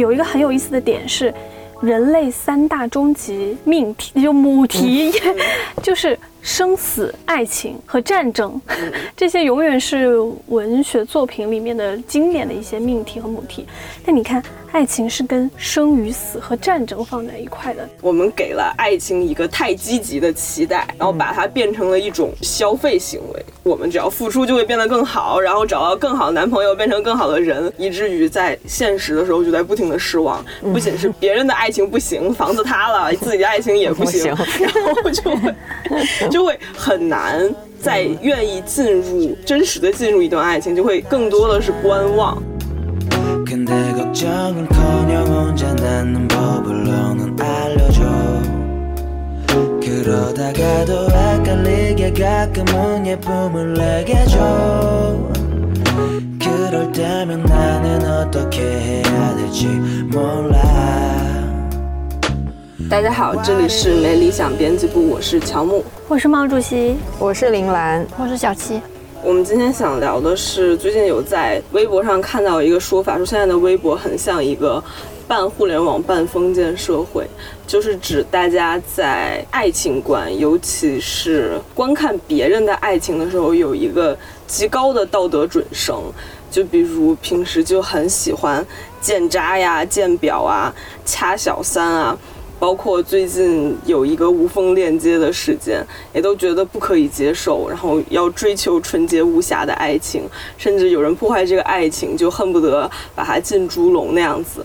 有一个很有意思的点是，人类三大终极命题就母题，就是生死、爱情和战争，这些永远是文学作品里面的经典的一些命题和母题。但你看。爱情是跟生与死和战争放在一块的。我们给了爱情一个太积极的期待，然后把它变成了一种消费行为。我们只要付出就会变得更好，然后找到更好的男朋友，变成更好的人，以至于在现实的时候就在不停的失望。不仅是别人的爱情不行，房子塌了，自己的爱情也不行，然后就会 就会很难再愿意进入真实的进入一段爱情，就会更多的是观望。大家好，这里是没理想编辑部，我是乔木，我是毛主席，我是林兰，我是小七。我们今天想聊的是，最近有在微博上看到一个说法，说现在的微博很像一个半互联网半封建社会，就是指大家在爱情观，尤其是观看别人的爱情的时候，有一个极高的道德准绳。就比如平时就很喜欢见渣呀、见表啊、掐小三啊。包括最近有一个无缝链接的事件，也都觉得不可以接受，然后要追求纯洁无瑕的爱情，甚至有人破坏这个爱情，就恨不得把它进猪笼那样子。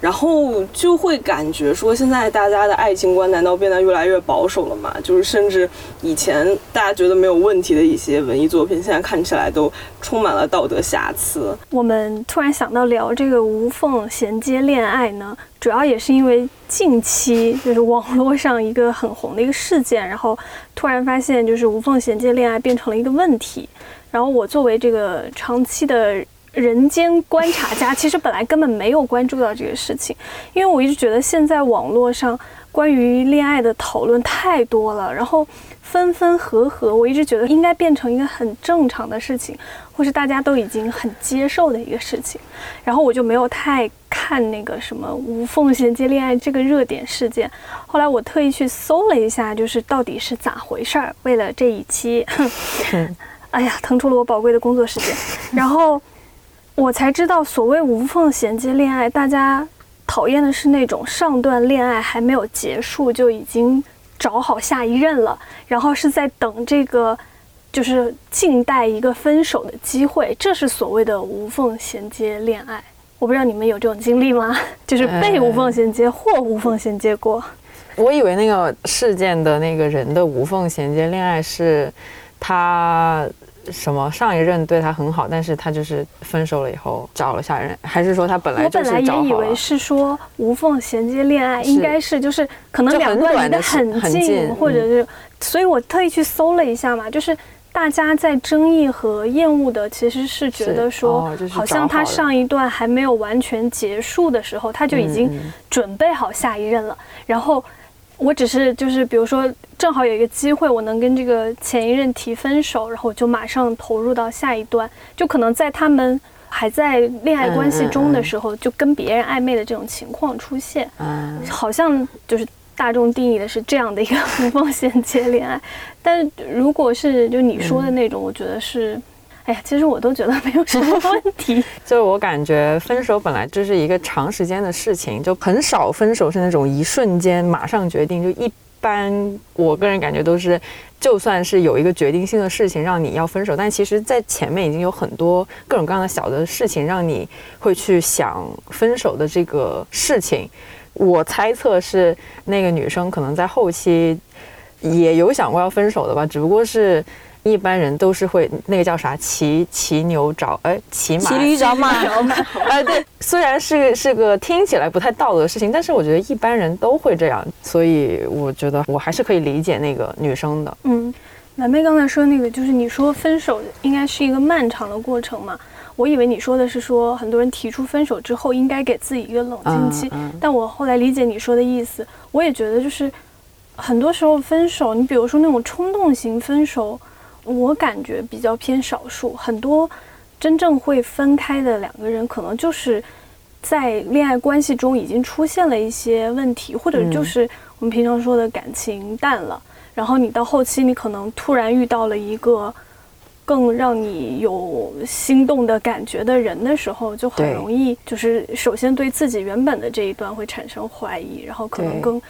然后就会感觉说，现在大家的爱情观难道变得越来越保守了吗？就是甚至以前大家觉得没有问题的一些文艺作品，现在看起来都充满了道德瑕疵。我们突然想到聊这个无缝衔接恋爱呢，主要也是因为近期就是网络上一个很红的一个事件，然后突然发现就是无缝衔接恋爱变成了一个问题。然后我作为这个长期的。人间观察家其实本来根本没有关注到这个事情，因为我一直觉得现在网络上关于恋爱的讨论太多了，然后分分合合，我一直觉得应该变成一个很正常的事情，或是大家都已经很接受的一个事情，然后我就没有太看那个什么无缝衔接恋爱这个热点事件。后来我特意去搜了一下，就是到底是咋回事儿。为了这一期，哎呀，腾出了我宝贵的工作时间，然后。我才知道，所谓无缝衔接恋爱，大家讨厌的是那种上段恋爱还没有结束就已经找好下一任了，然后是在等这个，就是静待一个分手的机会，这是所谓的无缝衔接恋爱。我不知道你们有这种经历吗？就是被无缝衔接或无缝衔接过。我以为那个事件的那个人的无缝衔接恋爱是他。什么上一任对他很好，但是他就是分手了以后找了下一任，还是说他本来就是我本来也以为是说无缝衔接恋爱，应该是就是可能两段离得很近，或者是，所以我特意去搜了一下嘛，就是大家在争议和厌恶的其实是觉得说，好像他上一段还没有完全结束的时候，他就已经准备好下一任了，然后。我只是就是，比如说，正好有一个机会，我能跟这个前一任提分手，然后我就马上投入到下一段，就可能在他们还在恋爱关系中的时候，就跟别人暧昧的这种情况出现。嗯，好像就是大众定义的是这样的一个 无缝衔接恋爱，但如果是就你说的那种，我觉得是。哎呀，其实我都觉得没有什么问题。就是我感觉分手本来就是一个长时间的事情，就很少分手是那种一瞬间马上决定。就一般，我个人感觉都是，就算是有一个决定性的事情让你要分手，但其实在前面已经有很多各种各样的小的事情让你会去想分手的这个事情。我猜测是那个女生可能在后期也有想过要分手的吧，只不过是。一般人都是会那个叫啥骑骑牛找哎骑马骑驴找马 哎 对，虽然是是个听起来不太道德的事情，但是我觉得一般人都会这样，所以我觉得我还是可以理解那个女生的。嗯，蓝妹刚才说那个就是你说分手应该是一个漫长的过程嘛？我以为你说的是说很多人提出分手之后应该给自己一个冷静期，但我后来理解你说的意思，我也觉得就是很多时候分手，你比如说那种冲动型分手。我感觉比较偏少数，很多真正会分开的两个人，可能就是在恋爱关系中已经出现了一些问题，或者就是我们平常说的感情淡了，然后你到后期你可能突然遇到了一个更让你有心动的感觉的人的时候，就很容易就是首先对自己原本的这一段会产生怀疑，然后可能更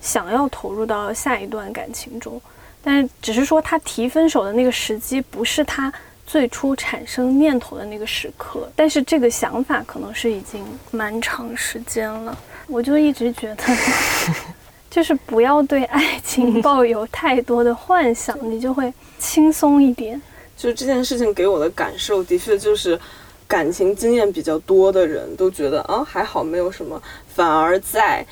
想要投入到下一段感情中，但是只是说他提分手的那个时机不是他。最初产生念头的那个时刻，但是这个想法可能是已经蛮长时间了。我就一直觉得，就是不要对爱情抱有太多的幻想，你就会轻松一点。就这件事情给我的感受，的确就是感情经验比较多的人都觉得啊还好没有什么，反而在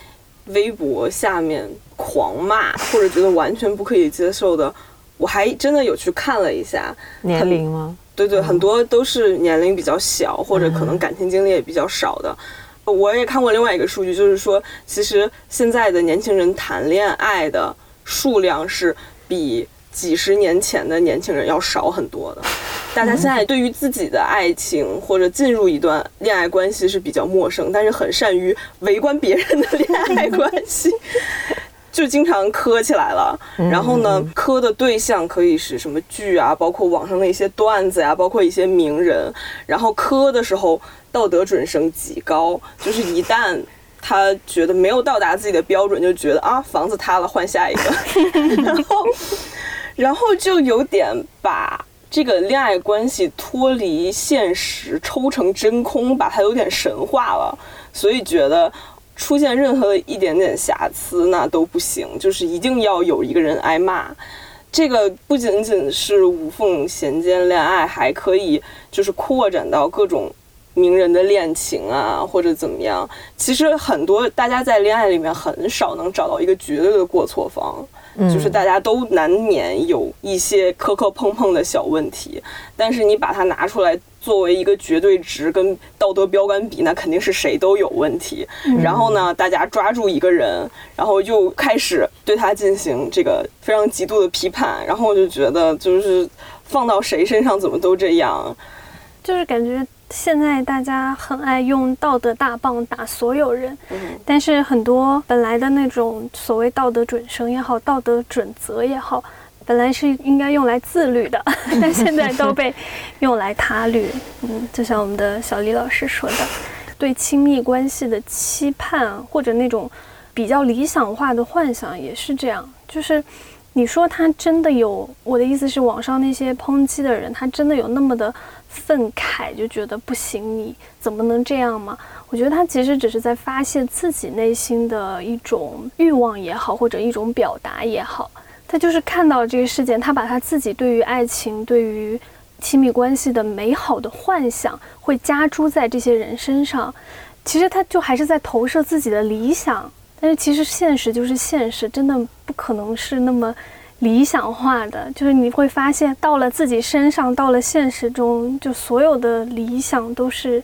微博下面狂骂或者觉得完全不可以接受的。我还真的有去看了一下年龄吗？对对，很多都是年龄比较小，或者可能感情经历也比较少的。我也看过另外一个数据，就是说，其实现在的年轻人谈恋爱的数量是比几十年前的年轻人要少很多的。大家现在对于自己的爱情或者进入一段恋爱关系是比较陌生，但是很善于围观别人的恋爱关系。就经常磕起来了，然后呢，磕的对象可以是什么剧啊，包括网上的一些段子呀，包括一些名人。然后磕的时候道德准绳极高，就是一旦他觉得没有到达自己的标准，就觉得啊房子塌了换下一个，然后然后就有点把这个恋爱关系脱离现实，抽成真空，把它有点神化了，所以觉得。出现任何一点点瑕疵，那都不行，就是一定要有一个人挨骂。这个不仅仅是无缝衔接恋爱，还可以就是扩展到各种名人的恋情啊，或者怎么样。其实很多大家在恋爱里面很少能找到一个绝对的过错方。就是大家都难免有一些磕磕碰碰的小问题，但是你把它拿出来作为一个绝对值跟道德标杆比，那肯定是谁都有问题。然后呢，大家抓住一个人，然后又开始对他进行这个非常极度的批判，然后我就觉得，就是放到谁身上怎么都这样，就是感觉。现在大家很爱用道德大棒打所有人，但是很多本来的那种所谓道德准绳也好，道德准则也好，本来是应该用来自律的，但现在都被用来他律。嗯，就像我们的小李老师说的，对亲密关系的期盼或者那种比较理想化的幻想也是这样，就是你说他真的有，我的意思是网上那些抨击的人，他真的有那么的。愤慨就觉得不行，你怎么能这样吗？我觉得他其实只是在发泄自己内心的一种欲望也好，或者一种表达也好。他就是看到这个事件，他把他自己对于爱情、对于亲密关系的美好的幻想，会加诸在这些人身上。其实他就还是在投射自己的理想，但是其实现实就是现实，真的不可能是那么。理想化的，就是你会发现，到了自己身上，到了现实中，就所有的理想都是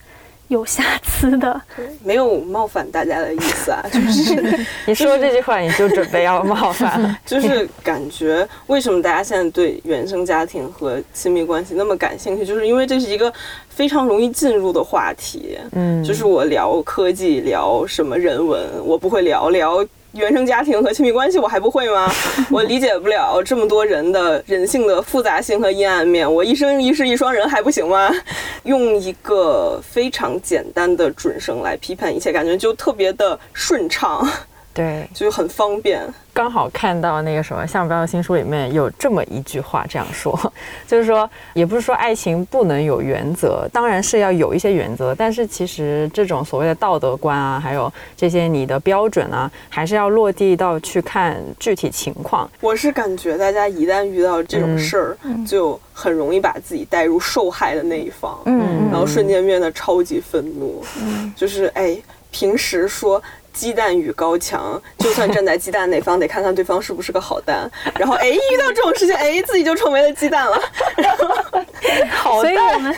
有瑕疵的。没有冒犯大家的意思啊，就是你说这句话，你就准备要冒犯了。就是感觉，为什么大家现在对原生家庭和亲密关系那么感兴趣？就是因为这是一个非常容易进入的话题。嗯，就是我聊科技，聊什么人文，我不会聊聊。原生家庭和亲密关系我还不会吗？我理解不了这么多人的人性的复杂性和阴暗面。我一生一世一双人还不行吗？用一个非常简单的准绳来批判一切，感觉就特别的顺畅。对，就很方便。刚好看到那个什么《向标的新书》里面有这么一句话，这样说，就是说，也不是说爱情不能有原则，当然是要有一些原则，但是其实这种所谓的道德观啊，还有这些你的标准啊，还是要落地到去看具体情况。我是感觉大家一旦遇到这种事儿，就很容易把自己带入受害的那一方，嗯，然后瞬间变得超级愤怒，嗯，就是哎，平时说。鸡蛋与高墙，就算站在鸡蛋那方，得看看对方是不是个好蛋。然后，哎，遇到这种事情，哎，自己就成为了鸡蛋了。好，所以我们，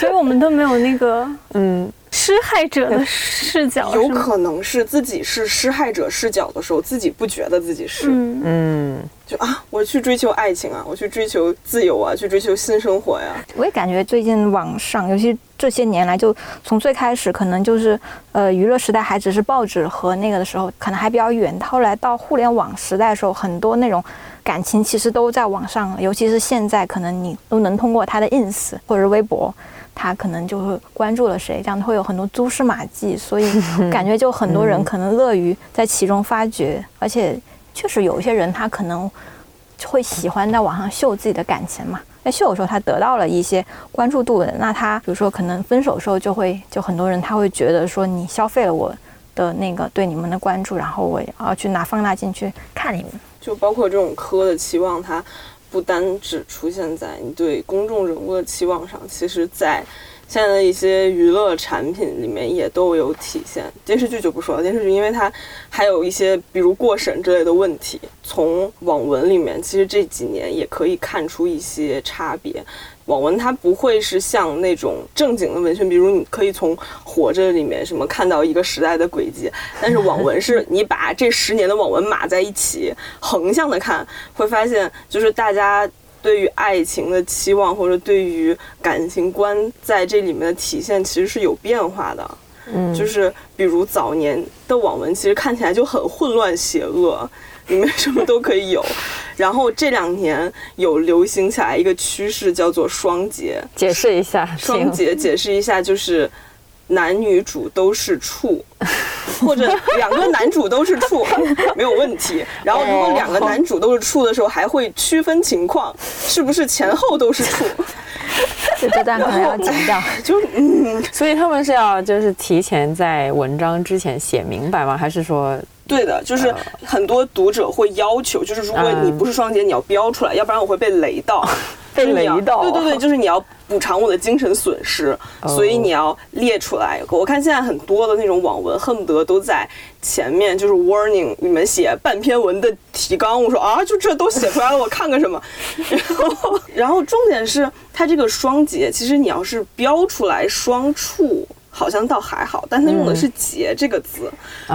所以我们都没有那个，嗯，施害者的视角，有可能是自己是施害者视角的时候，自己不觉得自己是，嗯嗯，就啊，我去追求爱情啊，我去追求自由啊，去追求新生活呀。我也感觉最近网上，尤其这些年来，就从最开始可能就是呃娱乐时代还只是报纸和那个的时候，可能还比较远，后来到互联网时代的时候，很多那种感情其实都在网上，尤其是现在，可能你都能通过他的 ins 或者微博。他可能就会关注了谁，这样会有很多蛛丝马迹，所以感觉就很多人可能乐于在其中发掘，而且确实有一些人他可能会喜欢在网上秀自己的感情嘛，在秀的时候他得到了一些关注度的，那他比如说可能分手的时候就会就很多人他会觉得说你消费了我的那个对你们的关注，然后我要去拿放大镜去看你们，就包括这种科的期望，它。不单只出现在你对公众人物的期望上，其实，在现在的一些娱乐产品里面也都有体现。电视剧就不说了，电视剧因为它还有一些比如过审之类的问题，从网文里面其实这几年也可以看出一些差别。网文它不会是像那种正经的文学，比如你可以从《活着》里面什么看到一个时代的轨迹，但是网文是 你把这十年的网文码在一起，横向的看，会发现就是大家对于爱情的期望或者对于感情观在这里面的体现其实是有变化的。嗯，就是比如早年的网文其实看起来就很混乱邪恶。里面什么都可以有，然后这两年有流行起来一个趋势，叫做双节。解释一下，双节解释一下就是男女主都是处，或者两个男主都是处 没有问题。然后如果两个男主都是处的时候，还会区分情况，是不是前后都是处？这这段可能要剪掉。就嗯，所以他们是要就是提前在文章之前写明白吗？还是说？对的，就是很多读者会要求，就是如果你不是双节，你要标出来，要不然我会被雷到。被雷到。对对对，就是你要补偿我的精神损失，所以你要列出来。我看现在很多的那种网文，恨不得都在前面就是 warning，你们写半篇文的提纲。我说啊，就这都写出来了，我看个什么？然后，然后重点是它这个双节，其实你要是标出来双处。好像倒还好，但他用的是“结”这个字，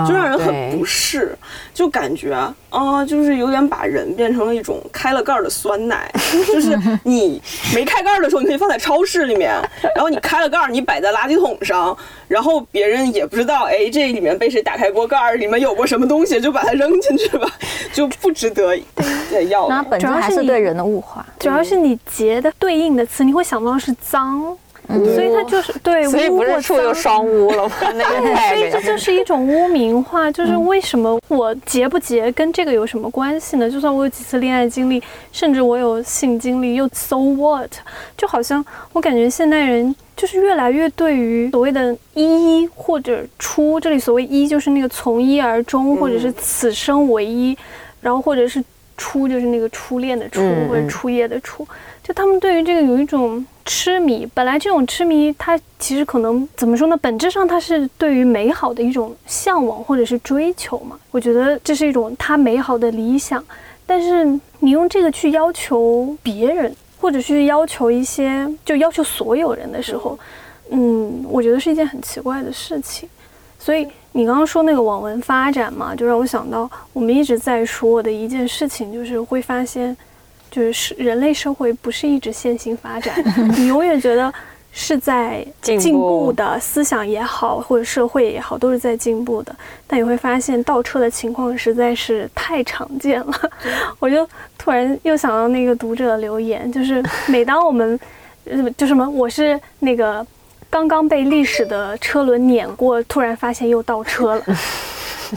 就让人很不适，就感觉啊，就是有点把人变成了一种开了盖儿的酸奶。就是你没开盖儿的时候，你可以放在超市里面，然后你开了盖儿，你摆在垃圾桶上，然后别人也不知道，哎，这里面被谁打开过盖儿，里面有过什么东西，就把它扔进去吧，就不值得要。那本质还是对人的物化，主要是你“结”的对应的词，你会想到是脏。所以它就是对，所以不是处又双污了吗？所以这就是一种污名化。就是为什么我结不结跟这个有什么关系呢？就算我有几次恋爱经历，甚至我有性经历，又 so what？就好像我感觉现代人就是越来越对于所谓的“一”或者“初”，这里所谓“一”就是那个从一而终，或者是此生唯一，然后或者是“初”就是那个初恋的“初”或者初夜的“初”。就他们对于这个有一种。痴迷本来这种痴迷，它其实可能怎么说呢？本质上它是对于美好的一种向往或者是追求嘛。我觉得这是一种他美好的理想，但是你用这个去要求别人，或者去要求一些，就要求所有人的时候，嗯，我觉得是一件很奇怪的事情。所以你刚刚说那个网文发展嘛，就让我想到我们一直在说的一件事情，就是会发现。就是人类社会不是一直线性发展，你永远觉得是在进步的思想也好，或者社会也好，都是在进步的。但你会发现倒车的情况实在是太常见了。我就突然又想到那个读者留言，就是 每当我们，呃，就什么，我是那个刚刚被历史的车轮碾过，突然发现又倒车了。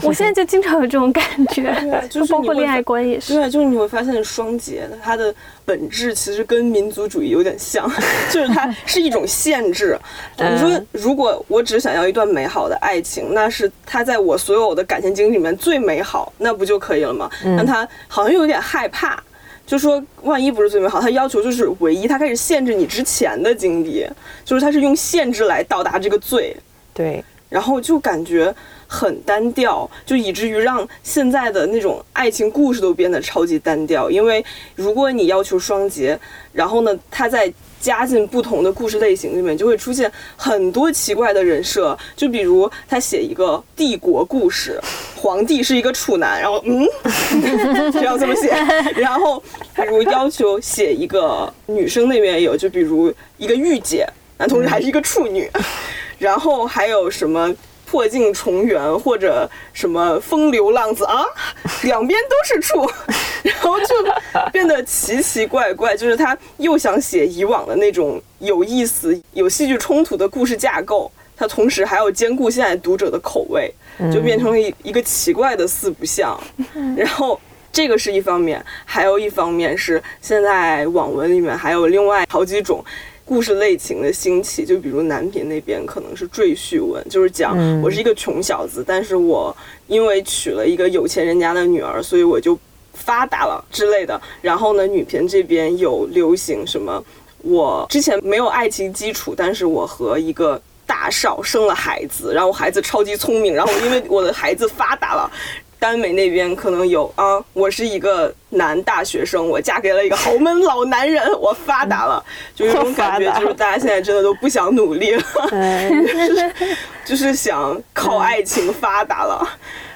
我现在就经常有这种感觉，就是包括恋爱观也是。对，就是你会发现双节的它的本质其实跟民族主义有点像，就是它是一种限制。你说，如果我只想要一段美好的爱情，那是它在我所有的感情经历里面最美好，那不就可以了吗？但他好像有点害怕，就说万一不是最美好，他要求就是唯一，他开始限制你之前的经历，就是他是用限制来到达这个最对，然后就感觉。很单调，就以至于让现在的那种爱情故事都变得超级单调。因为如果你要求双节，然后呢，他在加进不同的故事类型里面，就会出现很多奇怪的人设。就比如他写一个帝国故事，皇帝是一个处男，然后嗯，这样这么写。然后比如要求写一个女生那边有，就比如一个御姐，男同时还是一个处女。然后还有什么？破镜重圆或者什么风流浪子啊，两边都是处，然后就变得奇奇怪怪。就是他又想写以往的那种有意思、有戏剧冲突的故事架构，他同时还要兼顾现在读者的口味，就变成了一一个奇怪的四不像。然后这个是一方面，还有一方面是现在网文里面还有另外好几种。故事类型的兴起，就比如南平那边可能是赘婿文，就是讲我是一个穷小子，但是我因为娶了一个有钱人家的女儿，所以我就发达了之类的。然后呢，女频这边有流行什么，我之前没有爱情基础，但是我和一个大少生了孩子，然后孩子超级聪明，然后因为我的孩子发达了。耽美那边可能有啊，我是一个男大学生，我嫁给了一个豪门老男人，我发达了，就有种感觉，就是大家现在真的都不想努力了，就是 就是想靠爱情发达了。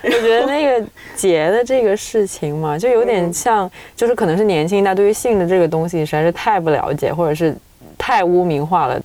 我觉得那个结的这个事情嘛，就有点像，就是可能是年轻一代对于性的这个东西实在是太不了解，或者是太污名化了。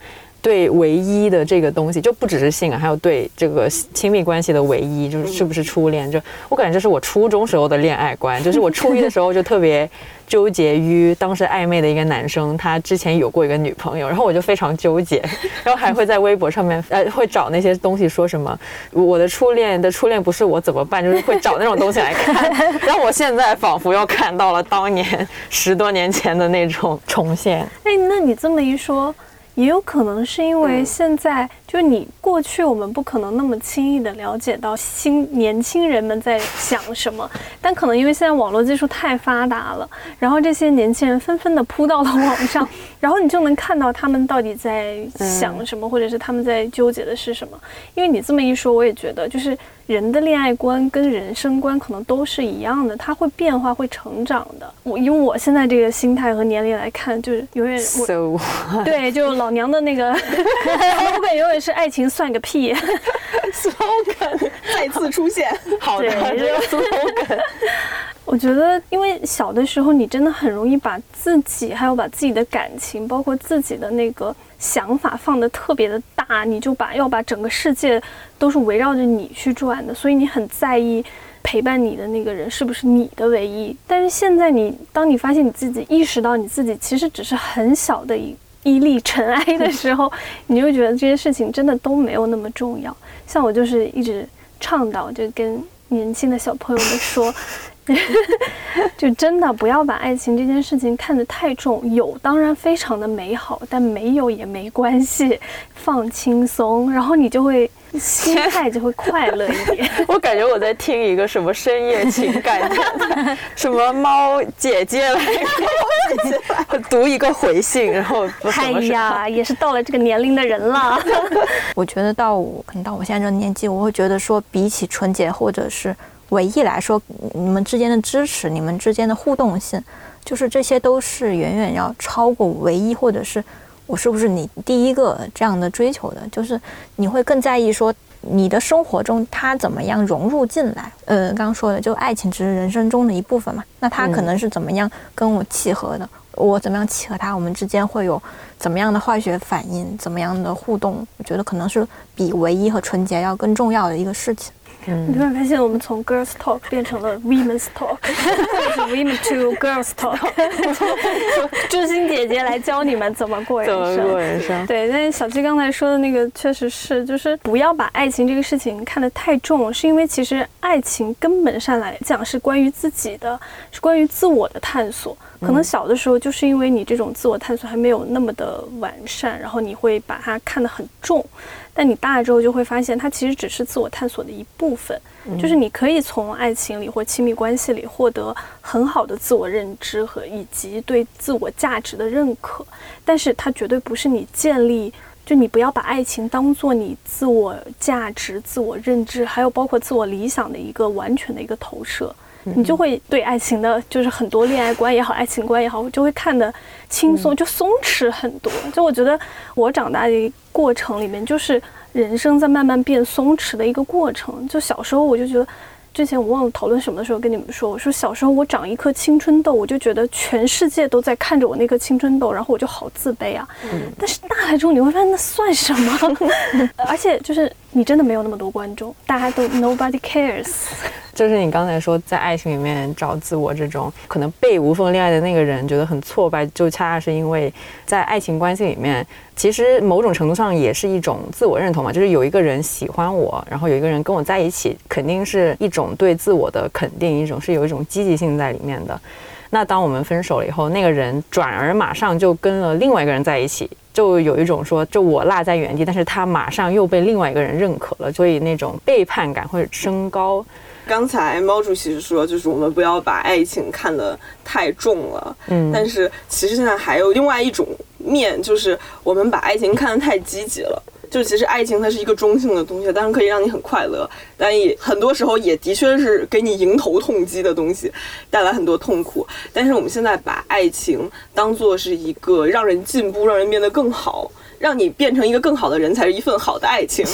对唯一的这个东西，就不只是性啊，还有对这个亲密关系的唯一，就是是不是初恋？就我感觉这是我初中时候的恋爱观，就是我初一的时候就特别纠结于当时暧昧的一个男生，他之前有过一个女朋友，然后我就非常纠结，然后还会在微博上面呃会找那些东西说什么我的初恋的初恋不是我怎么办？就是会找那种东西来看，让我现在仿佛又看到了当年十多年前的那种重现。哎，那你这么一说。也有可能是因为现在，就你过去我们不可能那么轻易的了解到新年轻人们在想什么，但可能因为现在网络技术太发达了，然后这些年轻人纷纷的扑到了网上，然后你就能看到他们到底在想什么，或者是他们在纠结的是什么。因为你这么一说，我也觉得就是。人的恋爱观跟人生观可能都是一样的，它会变化，会成长的。我以我现在这个心态和年龄来看，就是永远对，就老娘的那个 slogan 永远是爱情算个屁，slogan 再次出现，好的这个 slogan。我觉得，因为小的时候你真的很容易把自己，还有把自己的感情，包括自己的那个想法放得特别的大，你就把要把整个世界都是围绕着你去转的，所以你很在意陪伴你的那个人是不是你的唯一。但是现在你，当你发现你自己意识到你自己其实只是很小的一一粒尘埃的时候，你就觉得这些事情真的都没有那么重要。像我就是一直倡导，就跟年轻的小朋友们说。就真的不要把爱情这件事情看得太重，有当然非常的美好，但没有也没关系，放轻松，然后你就会心态就会快乐一点。我感觉我在听一个什么深夜情感，什么猫姐姐来，读一个回信，然后哎呀，也是到了这个年龄的人了。我觉得到我可能到我现在这个年纪，我会觉得说，比起纯洁或者是。唯一来说，你们之间的支持，你们之间的互动性，就是这些都是远远要超过唯一，或者是我是不是你第一个这样的追求的，就是你会更在意说你的生活中他怎么样融入进来。呃，刚刚说的就爱情只是人生中的一部分嘛，那他可能是怎么样跟我契合的，我怎么样契合他，我们之间会有怎么样的化学反应，怎么样的互动，我觉得可能是比唯一和纯洁要更重要的一个事情。你突然发现，我们从 girls talk 变成了 women's talk，或者是 women to girls talk，朱星姐姐来教你们怎么过人生。怎么过人生？对，但是小七刚才说的那个确实是，就是不要把爱情这个事情看得太重，是因为其实爱情根本上来讲是关于自己的，是关于自我的探索。可能小的时候就是因为你这种自我探索还没有那么的完善，然后你会把它看得很重。但你大了之后就会发现，它其实只是自我探索的一部分。就是你可以从爱情里或亲密关系里获得很好的自我认知和以及对自我价值的认可，但是它绝对不是你建立。就你不要把爱情当做你自我价值、自我认知，还有包括自我理想的一个完全的一个投射。你就会对爱情的，就是很多恋爱观也好，爱情观也好，就会看的轻松，就松弛很多。就我觉得我长大的过程里面，就是人生在慢慢变松弛的一个过程。就小时候我就觉得。之前我忘了讨论什么的时候跟你们说，我说小时候我长一颗青春痘，我就觉得全世界都在看着我那颗青春痘，然后我就好自卑啊。但是大了之后你会发现那算什么？而且就是你真的没有那么多观众，大家都 nobody cares。就是你刚才说在爱情里面找自我这种可能被无缝恋爱的那个人觉得很挫败，就恰恰是因为在爱情关系里面，其实某种程度上也是一种自我认同嘛。就是有一个人喜欢我，然后有一个人跟我在一起，肯定是一种对自我的肯定，一种是有一种积极性在里面的。那当我们分手了以后，那个人转而马上就跟了另外一个人在一起，就有一种说，就我落在原地，但是他马上又被另外一个人认可了，所以那种背叛感会升高。刚才毛主席是说，就是我们不要把爱情看得太重了。嗯，但是其实现在还有另外一种面，就是我们把爱情看得太积极了。就其实爱情它是一个中性的东西，当然可以让你很快乐，但也很多时候也的确是给你迎头痛击的东西，带来很多痛苦。但是我们现在把爱情当做是一个让人进步、让人变得更好。让你变成一个更好的人，才是一份好的爱情。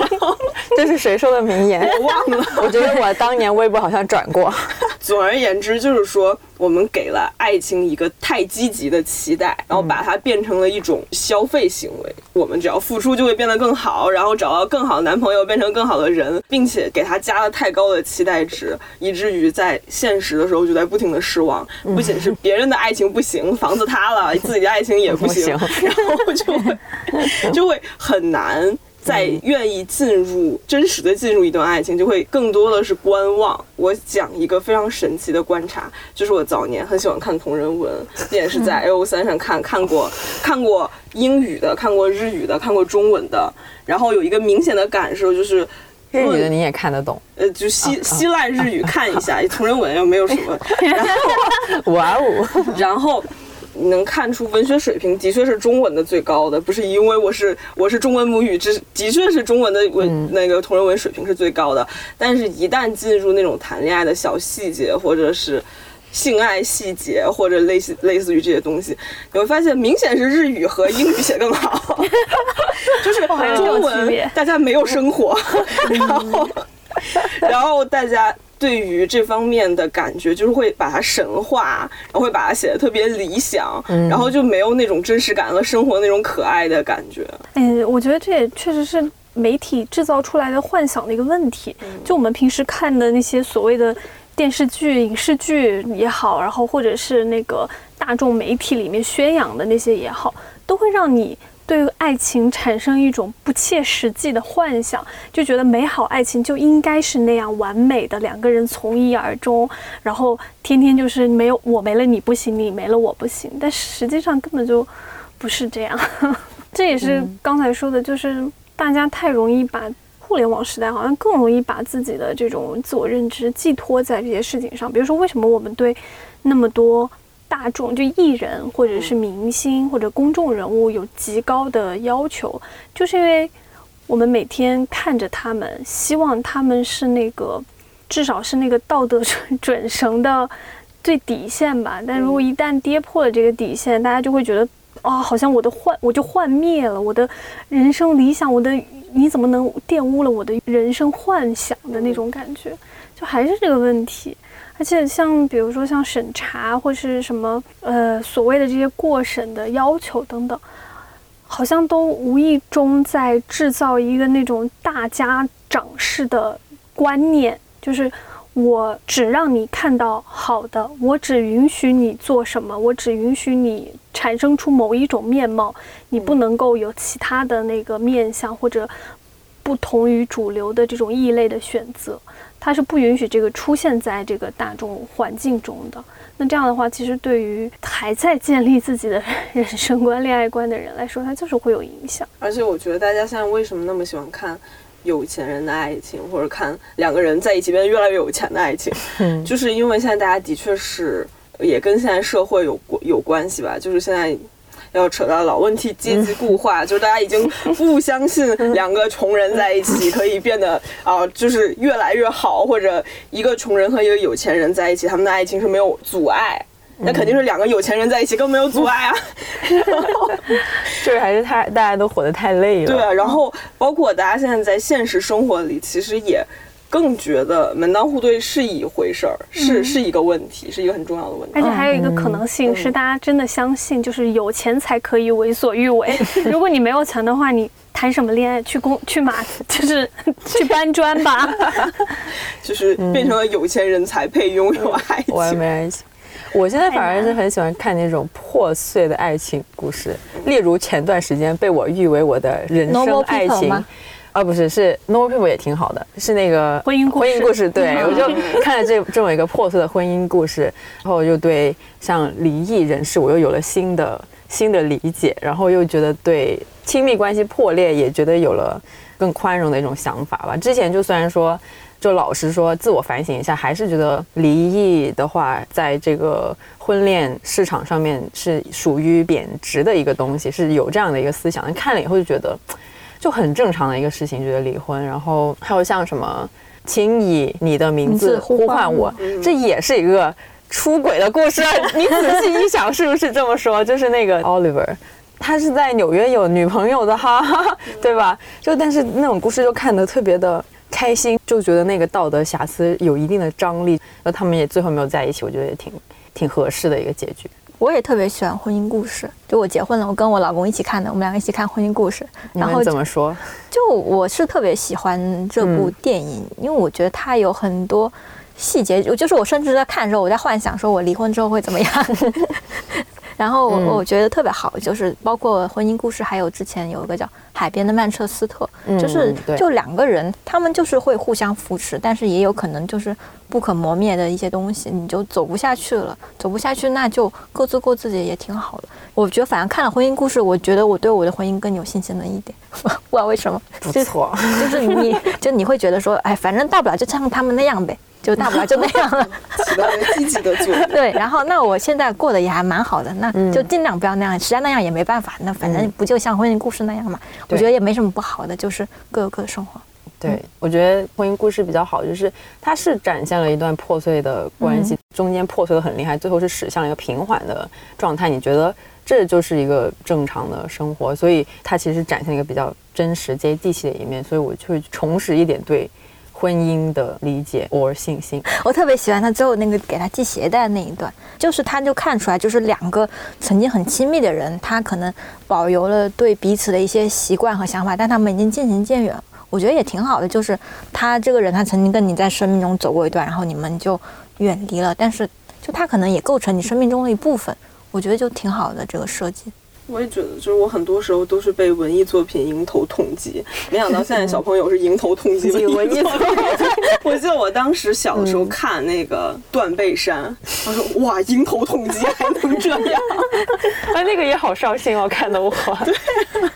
这是谁说的名言？我忘了。我觉得我当年微博好像转过。总而言之，就是说。我们给了爱情一个太积极的期待，然后把它变成了一种消费行为。我们只要付出就会变得更好，然后找到更好的男朋友，变成更好的人，并且给他加了太高的期待值，以至于在现实的时候就在不停的失望。不仅是别人的爱情不行，房子塌了，自己的爱情也不行，然后就会 就会很难。在愿意进入真实的进入一段爱情，就会更多的是观望。我讲一个非常神奇的观察，就是我早年很喜欢看同人文，也是在 A O 三上看看过，看过英语的，看过日语的，看过中文的。然后有一个明显的感受就是，日语的你也看得懂？呃，就稀稀烂日语看一下，同人文又没有什么。然后，哇哦，然后。能看出文学水平的确是中文的最高的，不是因为我是我是中文母语，这的确是中文的文那个同人文水平是最高的。但是，一旦进入那种谈恋爱的小细节，或者是性爱细节，或者类似类似于这些东西，你会发现明显是日语和英语写更好，就是中文大家没有生活，然后然后大家。对于这方面的感觉，就是会把它神化，然后会把它写的特别理想，然后就没有那种真实感和生活那种可爱的感觉。嗯，我觉得这也确实是媒体制造出来的幻想的一个问题。就我们平时看的那些所谓的电视剧、影视剧也好，然后或者是那个大众媒体里面宣扬的那些也好，都会让你。对爱情产生一种不切实际的幻想，就觉得美好爱情就应该是那样完美的，两个人从一而终，然后天天就是没有我没了你不行，你没了我不行。但实际上根本就不是这样。这也是刚才说的，就是大家太容易把互联网时代好像更容易把自己的这种自我认知寄托在这些事情上。比如说，为什么我们对那么多。大众就艺人或者是明星或者公众人物有极高的要求，就是因为我们每天看着他们，希望他们是那个至少是那个道德 准准绳的最底线吧。但如果一旦跌破了这个底线，大家就会觉得啊，好像我的幻我就幻灭了，我的人生理想，我的你怎么能玷污了我的人生幻想的那种感觉，就还是这个问题。而且像比如说像审查或是什么呃所谓的这些过审的要求等等，好像都无意中在制造一个那种大家长式的观念，就是我只让你看到好的，我只允许你做什么，我只允许你产生出某一种面貌，你不能够有其他的那个面相或者不同于主流的这种异类的选择。它是不允许这个出现在这个大众环境中的。那这样的话，其实对于还在建立自己的 人生观、恋爱观的人来说，它就是会有影响。而且，我觉得大家现在为什么那么喜欢看有钱人的爱情，或者看两个人在一起变得越来越有钱的爱情，就是因为现在大家的确是也跟现在社会有有关系吧。就是现在。要扯到老问题，阶级固化，就是大家已经不相信两个穷人在一起可以变得啊，就是越来越好，或者一个穷人和一个有钱人在一起，他们的爱情是没有阻碍。那肯定是两个有钱人在一起更没有阻碍啊。就 是还是太大家都活得太累了。对啊，然后包括大家现在在现实生活里，其实也更觉得门当户对是一回事儿，是是一个问题，是一个很重要的问题而。且还有一个可能性是，大家真的相信，就是有钱才可以为所欲为。如果你没有钱的话，你谈什么恋爱？去工 去马，就是 去搬砖吧。就是变成了有钱人才配拥有爱情。我也没爱情。我现在反而是很喜欢看那种破碎的爱情故事，例如前段时间被我誉为我的人生爱情吗。啊，不是，是 Normal People 也挺好的，是那个婚姻故事婚姻故事，对 我就看了这这么一个破碎的婚姻故事，然后又对像离异人士，我又有了新的新的理解，然后又觉得对亲密关系破裂也觉得有了更宽容的一种想法吧。之前就虽然说。就老实说，自我反省一下，还是觉得离异的话，在这个婚恋市场上面是属于贬值的一个东西，是有这样的一个思想。但看了以后就觉得，就很正常的一个事情，觉得离婚。然后还有像什么，请以你的名字呼呼唤唤我，这也是一个出轨的故事。你仔细一想，是不是这么说？就是那个 Oliver。他是在纽约有女朋友的哈，哈哈，对吧？就但是那种故事就看得特别的开心，就觉得那个道德瑕疵有一定的张力，然后他们也最后没有在一起，我觉得也挺挺合适的一个结局。我也特别喜欢婚姻故事，就我结婚了，我跟我老公一起看的，我们两个一起看婚姻故事。然后怎么说？就我是特别喜欢这部电影，因为我觉得它有很多细节，我就是我甚至在看的时候，我在幻想说我离婚之后会怎么样。然后我嗯我觉得特别好，就是包括婚姻故事，还有之前有一个叫《海边的曼彻斯特》，嗯就是就两个人，他们就是会互相扶持，但是也有可能就是不可磨灭的一些东西，你就走不下去了，走不下去那就各自过自己也挺好的。我觉得反正看了婚姻故事，我觉得我对我的婚姻更有信心了一点，不知道为什么，就不错，就是你 就你会觉得说，哎，反正大不了就像他们那样呗，就大不了就那样了。起到了积极的作用。对，然后那我现在过得也还蛮好的，那就尽量不要那样，实在那样也没办法，那反正不就像婚姻故事那样嘛？我觉得也没什么不好的，就是各有各的生活。对，我觉得婚姻故事比较好，就是它是展现了一段破碎的关系，中间破碎的很厉害，最后是驶向了一个平缓的状态。你觉得这就是一个正常的生活，所以它其实展现了一个比较真实、接地气的一面。所以我就会重拾一点对婚姻的理解或信心。我特别喜欢他最后那个给他系鞋带的那一段，就是他就看出来，就是两个曾经很亲密的人，他可能保留了对彼此的一些习惯和想法，但他们已经渐行渐远。我觉得也挺好的，就是他这个人，他曾经跟你在生命中走过一段，然后你们就远离了，但是就他可能也构成你生命中的一部分，我觉得就挺好的这个设计。我也觉得，就是我很多时候都是被文艺作品迎头痛击，没想到现在小朋友是迎头痛击文艺作品。我记得我当时小的时候看那个《断背山》，我说哇，迎头痛击还能这样？哎，那个也好伤心哦，看得我。对。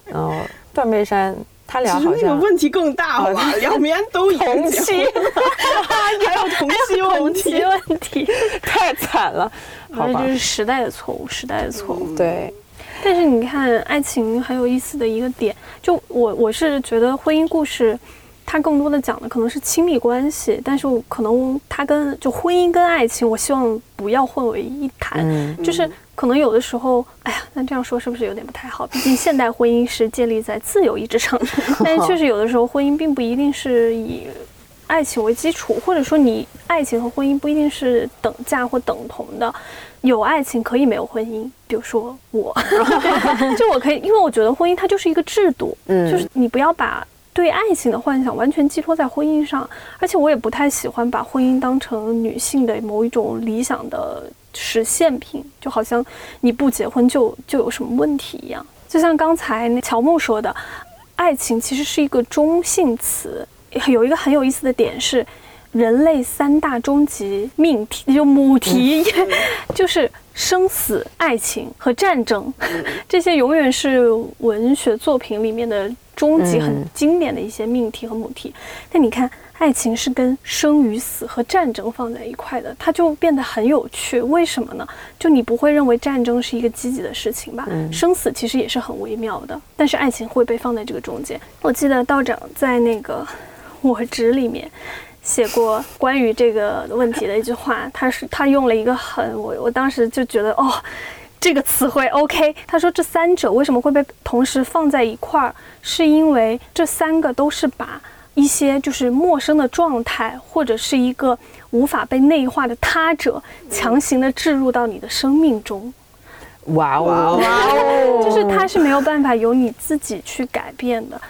然后断背山，他俩好像问题更大，好吧？两边都已经同结期了，还有同期问题。问题，太惨了，好吧这就？是时代的错误，时代的错误。对，但是你看，爱情很有意思的一个点，就我我是觉得婚姻故事，它更多的讲的可能是亲密关系，但是我可能它跟就婚姻跟爱情，我希望不要混为一谈。嗯，就是可能有的时候，哎呀，那这样说是不是有点不太好？毕竟现代婚姻是建立在自由意志上，但是确实有的时候婚姻并不一定是以爱情为基础，或者说你爱情和婚姻不一定是等价或等同的。有爱情可以没有婚姻，比如说我，就我可以，因为我觉得婚姻它就是一个制度，嗯就是你不要把对爱情的幻想完全寄托在婚姻上，而且我也不太喜欢把婚姻当成女性的某一种理想的实现品，就好像你不结婚就就有什么问题一样。就像刚才那乔木说的，爱情其实是一个中性词，有一个很有意思的点是。人类三大终极命题，就母题，就是生死、爱情和战争，这些永远是文学作品里面的终极、很嗯经典的一些命题和母题。但你看，爱情是跟生与死和战争放在一块的，它就变得很有趣。为什么呢？就你不会认为战争是一个积极的事情吧？嗯生死其实也是很微妙的，但是爱情会被放在这个中间。我记得道长在那个《我执》里面。写过关于这个问题的一句话，他是他用了一个很我我当时就觉得哦，这个词汇 OK。他说这三者为什么会被同时放在一块儿，是因为这三个都是把一些就是陌生的状态或者是一个无法被内化的他者强行的置入到你的生命中。哇哦，哇 哦就是它是没有办法由你自己去改变的。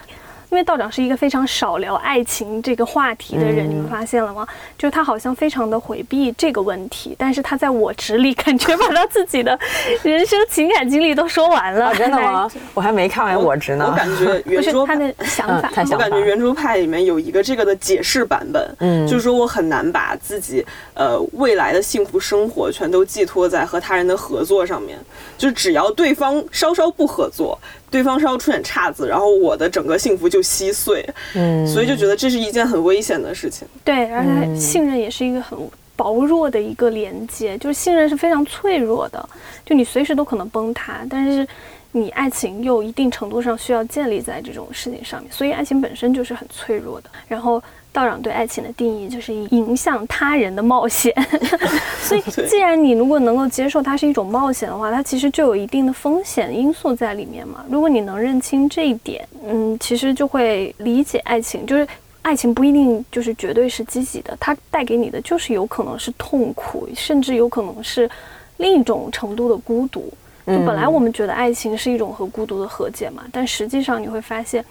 因为道长是一个非常少聊爱情这个话题的人，嗯你们发现了吗？就是他好像非常的回避这个问题，但是他在我纸里感觉把他自己的人生情感经历都说完了。啊，真的吗？我还没看完我执呢。我感觉 不圆桌派，他的想法嗯，太想法我感觉圆桌派里面有一个这个的解释版本，嗯就是说我很难把自己呃未来的幸福生活全都寄托在和他人的合作上面，就只要对方稍稍不合作，对方稍微出点岔子，然后我的整个幸福就稀碎，嗯所以就觉得这是一件很危险的事情。对，而且嗯信任也是一个很薄弱的一个连接，就是信任是非常脆弱的，就你随时都可能崩塌，但是你爱情又一定程度上需要建立在这种事情上面，所以爱情本身就是很脆弱的。然后道长对爱情的定义就是影响他人的冒险，所以既然你如果能够接受它是一种冒险的话，它其实就有一定的风险因素在里面嘛。如果你能认清这一点，嗯，其实就会理解爱情，就是爱情不一定就是绝对是积极的，它带给你的就是有可能是痛苦，甚至有可能是另一种程度的孤独。就本来我们觉得爱情是一种和孤独的和解嘛，但实际上你会发现，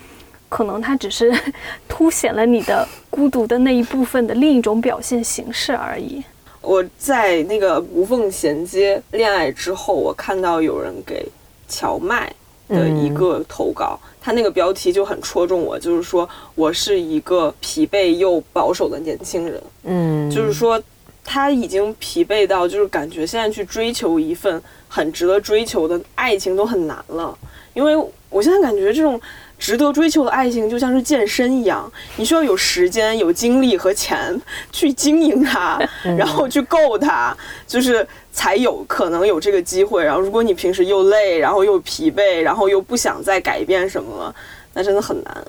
可能它只是 凸显了你的孤独的那一部分的另一种表现形式而已。我在那个无缝衔接恋爱之后，我看到有人给荞麦的一个投稿，他那个标题就很戳中我，就是说我是一个疲惫又保守的年轻人，嗯，就是说他已经疲惫到，就是感觉现在去追求一份很值得追求的爱情都很难了，因为我现在感觉这种。值得追求的爱情就像是健身一样，你需要有时间、有精力和钱去经营它，然后去够它，就是才有可能有这个机会。然后，如果你平时又累，然后又疲惫，然后又不想再改变什么了，那真的很难。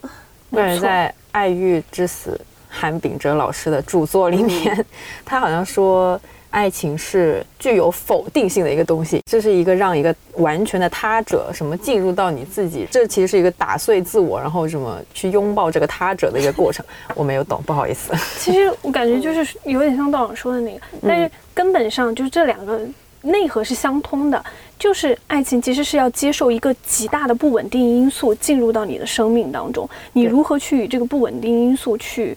个人在《爱欲之死》韩炳哲老师的著作里面，他好像说。爱情是具有否定性的一个东西，这是一个让一个完全的他者什么进入到你自己，这其实是一个打碎自我，然后什么去拥抱这个他者的一个过程。我没有懂，不好意思。其实我感觉就是有点像道长说的那个，但是根本上就是这两个内核是相通的，就是爱情其实是要接受一个极大的不稳定因素进入到你的生命当中，你如何去与这个不稳定因素去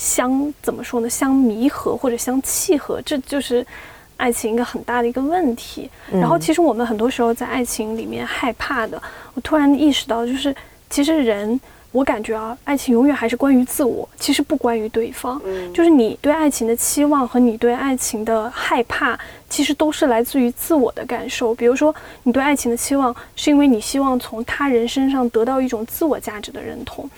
相怎么说呢？相弥合或者相契合，这就是爱情一个很大的一个问题。然后其实我们很多时候在爱情里面害怕的，我突然意识到，就是其实人。我感觉啊，爱情永远还是关于自我，其实不关于对方。嗯就是你对爱情的期望和你对爱情的害怕，其实都是来自于自我的感受。比如说，你对爱情的期望，是因为你希望从他人身上得到一种自我价值的认同，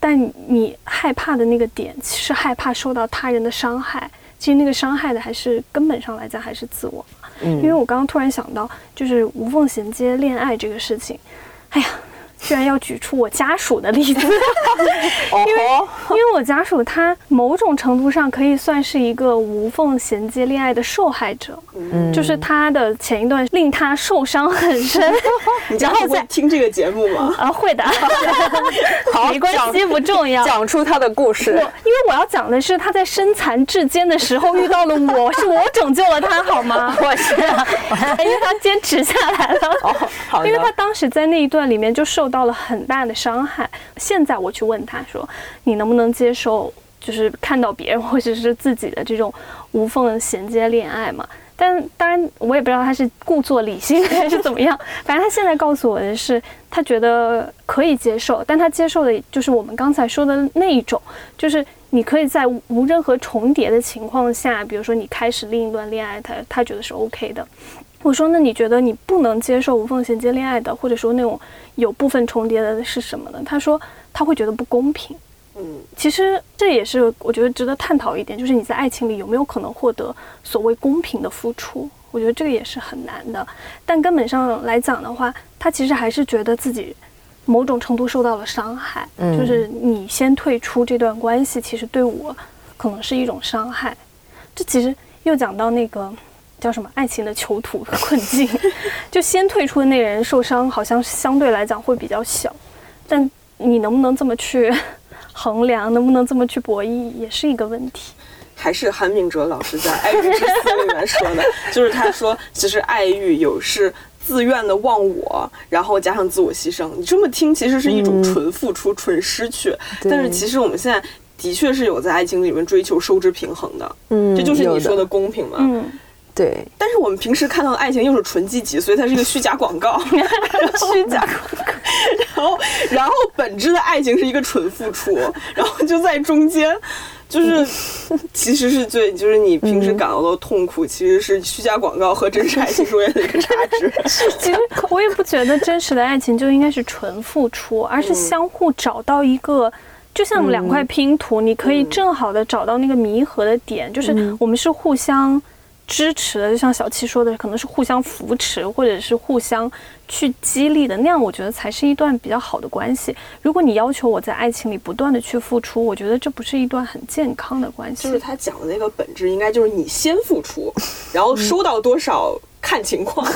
但你害怕的那个点是害怕受到他人的伤害。其实那个伤害的还是根本上来讲还是自我嘛。嗯因为我刚刚突然想到，就是无缝衔接恋爱这个事情，哎呀。居然要举出我家属的例子，因为因为我家属他某种程度上可以算是一个无缝衔接恋爱的受害者，嗯就是他的前一段令他受伤很深，你家属会然后再听这个节目吗？啊会的，好没关系不重要。讲出他的故事我。因为我要讲的是他在身残志坚的时候遇到了我，是我拯救了他，好吗？我是啊，因为他坚持下来了。哦，好的因为他当时在那一段里面就受受到了很大的伤害。现在我去问他说：“你能不能接受，就是看到别人或者是自己的这种无缝衔接恋爱嘛？”但当然，我也不知道他是故作理性还是怎么样。反正他现在告诉我的是，他觉得可以接受，但他接受的就是我们刚才说的那一种，就是你可以在无任何重叠的情况下，比如说你开始另一段恋爱，他他觉得是 OK 的。我说，那你觉得你不能接受无缝衔接恋爱的，或者说那种有部分重叠的是什么呢？他说他会觉得不公平。嗯，其实这也是我觉得值得探讨一点，就是你在爱情里有没有可能获得所谓公平的付出？我觉得这个也是很难的。但根本上来讲的话，他其实还是觉得自己某种程度受到了伤害，嗯就是你先退出这段关系，其实对我可能是一种伤害。这其实又讲到那个叫什么爱情的囚徒困境，就先退出的那个人受伤，好像相对来讲会比较小，但你能不能这么去衡量，能不能这么去博弈，也是一个问题。还是韩炳哲老师在《爱欲之死》里面说的，就是他说，其实爱欲有是自愿的忘我，然后加上自我牺牲。你这么听，其实是一种纯付出、纯失去。但是其实我们现在的确是有在爱情里面追求收支平衡的，嗯，这就是你说的的公平嘛。嗯，对，但是我们平时看到的爱情又是纯积极，所以它是一个虚假广告。虚假广告。然后，然后本质的爱情是一个纯付出，然后就在中间，就是其实是最，就是你平时感到的痛苦，其实是虚假广告和真实爱情中间的一个差值。其实我也不觉得真实的爱情就应该是纯付出，而是相互找到一个。就像两块拼图，你可以正好的找到那个弥合的点，就是我们是互相支持的，就像小七说的，可能是互相扶持，或者是互相去激励的，那样我觉得才是一段比较好的关系。如果你要求我在爱情里不断的去付出，我觉得这不是一段很健康的关系。就是他讲的那个本质，应该就是你先付出，然后收到多少看情况。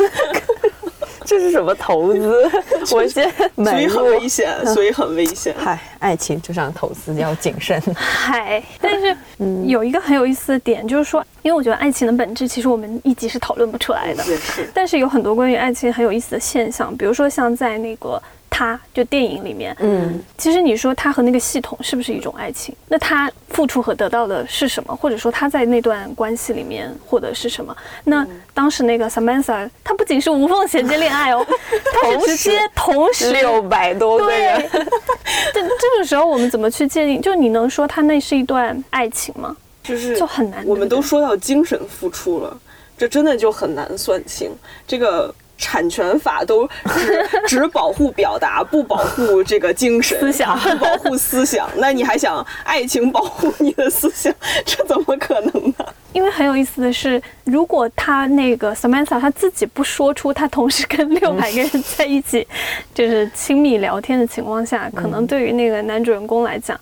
这是什么投资？我先所以很危险，所以很危险。嗨，爱情就像投资，要谨慎。嗨，但是 有一个很有意思的点，就是说，因为我觉得爱情的本质，其实我们一集是讨论不出来的。也是。但是有很多关于爱情很有意思的现象，比如说像在那个他就电影里面，嗯，其实你说他和那个系统是不是一种爱情？那他付出和得到的是什么？或者说他在那段关系里面获得是什么？那当时那个 Samantha，他不仅是无缝衔接恋爱哦，他是直接同时六百多个人。这这个时候我们怎么去界定？就你能说他那是一段爱情吗？就是就很难。我们都说到精神付出了，这真的就很难算清这个。产权法都只只保护表达，不保护这个精神思想，不保护思想。那你还想爱情保护你的思想？这怎么可能呢？因为很有意思的是，如果他那个 Samantha 他自己不说出他同时跟六百个人在一起，就是亲密聊天的情况下，可能对于那个男主人公来讲，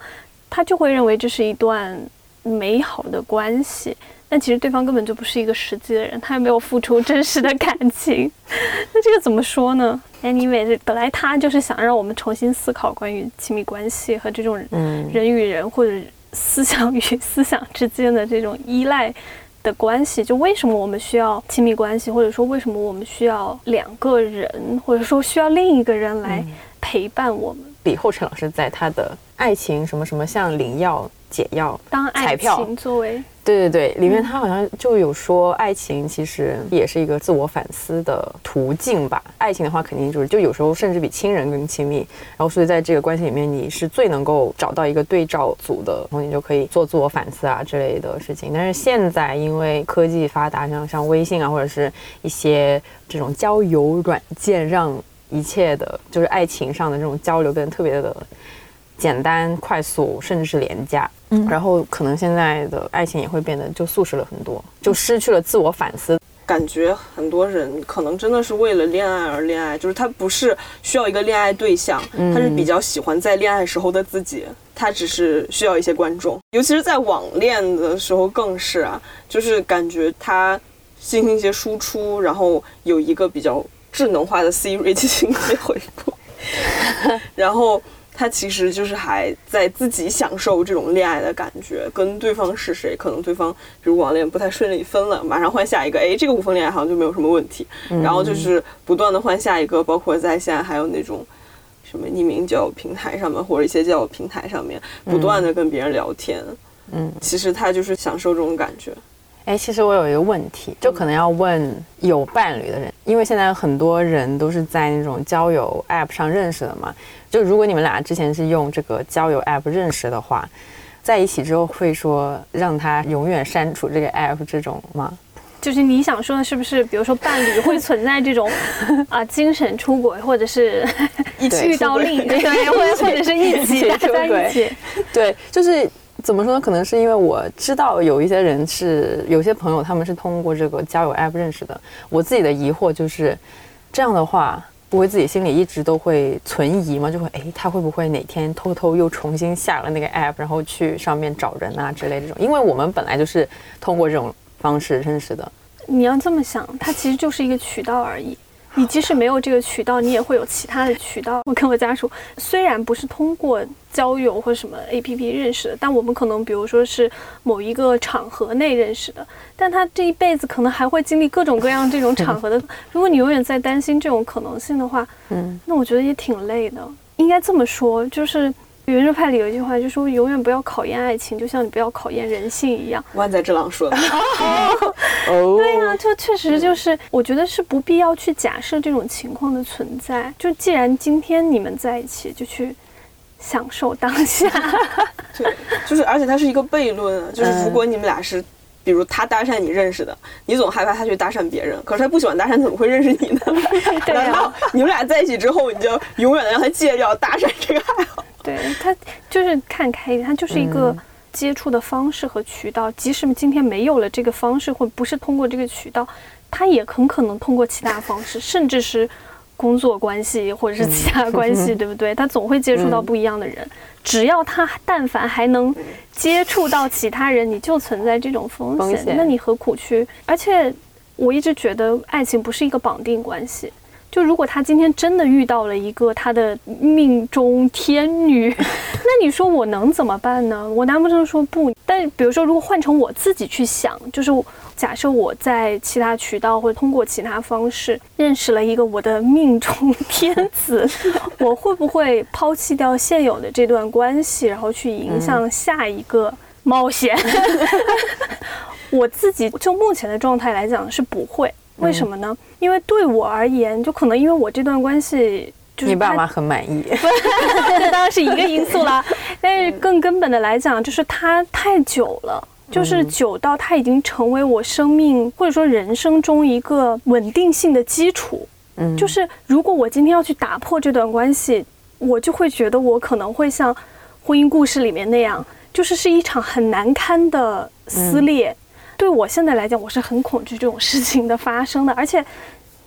他就会认为这是一段美好的关系。但其实对方根本就不是一个实际的人，他也没有付出真实的感情。那这个怎么说呢？Anyway，本来他就是想让我们重新思考关于亲密关系和这种人与人或者思想与 思想之间的这种依赖的关系。就为什么我们需要亲密关系，或者说为什么我们需要两个人，或者说需要另一个人来陪伴我们？李厚成老师在他的爱情什么什么像灵药解药当爱情作为。对对对，里面他好像就有说，爱情其实也是一个自我反思的途径吧。爱情的话，肯定就是就有时候甚至比亲人更亲密。然后，所以在这个关系里面，你是最能够找到一个对照组的，然后你就可以做自我反思啊之类的事情。但是现在因为科技发达，像像微信啊，或者是一些这种交友软件，让一切的就是爱情上的这种交流变得特别的简单、快速，甚至是廉价。嗯，然后可能现在的爱情也会变得就素食了很多，就失去了自我反思。感觉很多人可能真的是为了恋爱而恋爱，就是他不是需要一个恋爱对象，他是比较喜欢在恋爱时候的自己，他只是需要一些观众，尤其是在网恋的时候更是啊，就是感觉他进行一些输出，然后有一个比较智能化的 Siri 进行一些回复，然后。他其实就是还在自己享受这种恋爱的感觉，跟对方是谁，可能对方比如网恋不太顺利分了，马上换下一个，哎，这个无缝恋爱好像就没有什么问题，然后就是不断的换下一个，包括在现在还有那种什么匿名交友平台上面或者一些交友平台上面，不断的跟别人聊天，嗯，其实他就是享受这种感觉。哎，其实我有一个问题，就可能要问有伴侣的人，因为现在很多人都是在那种交友 App 上认识的嘛。就如果你们俩之前是用这个交友 App 认识的话，在一起之后会说让他永远删除这个 App 这种吗？就是你想说的是不是？比如说伴侣会存在这种 啊精神出轨，或者是 遇到另一个人，或者或者是一起 在一起？对，就是。怎么说呢？可能是因为我知道有一些人是有些朋友，他们是通过这个交友 app 认识的。我自己的疑惑就是，这样的话，不会自己心里一直都会存疑吗？就会哎，他会不会哪天偷偷又重新下了那个 app，然后去上面找人啊之类这种？因为我们本来就是通过这种方式认识的。你要这么想，它其实就是一个渠道而已。你即使没有这个渠道，你也会有其他的渠道。我跟我家属虽然不是通过交友或什么 APP 认识的，但我们可能比如说是某一个场合内认识的，但他这一辈子可能还会经历各种各样这种场合的。如果你永远在担心这种可能性的话，嗯，那我觉得也挺累的。应该这么说，就是。圆桌派里有一句话，就说永远不要考验爱情，就像你不要考验人性一样。万载之郎说的。哦，对呀，就确实就是，我觉得是不必要去假设这种情况的存在。就既然今天你们在一起，就去享受当下。对，就是，而且它是一个悖论啊，就是如果你们俩是，比如他搭讪你认识的，你总害怕他去搭讪别人，可是他不喜欢搭讪，怎么会认识你呢？难道你们俩在一起之后，你就永远的让他戒掉搭讪这个爱好？对他就是看开一点，他就是一个接触的方式和渠道。即使今天没有了这个方式，或不是通过这个渠道，他也很可能通过其他方式，甚至是工作关系或者是其他关系，对不对？他总会接触到不一样的人。只要他但凡还能接触到其他人，你就存在这种风险。那你何苦去？而且我一直觉得爱情不是一个绑定关系。就如果他今天真的遇到了一个他的命中天女，那你说我能怎么办呢？我难不成说不？但比如说，如果换成我自己去想，就是假设我在其他渠道或者通过其他方式认识了一个我的命中天子，我会不会抛弃掉现有的这段关系，然后去迎向下一个冒险？我自己就目前的状态来讲是不会。为什么呢？因为对我而言，就可能因为我这段关系，就是你爸妈很满意，这当然是一个因素啦。但是更根本的来讲，就是他太久了，就是久到它已经成为我生命或者说人生中一个稳定性的基础。嗯，就是如果我今天要去打破这段关系，我就会觉得我可能会像婚姻故事里面那样，就是是一场很难堪的撕裂。对我现在来讲，我是很恐惧这种事情的发生的，而且，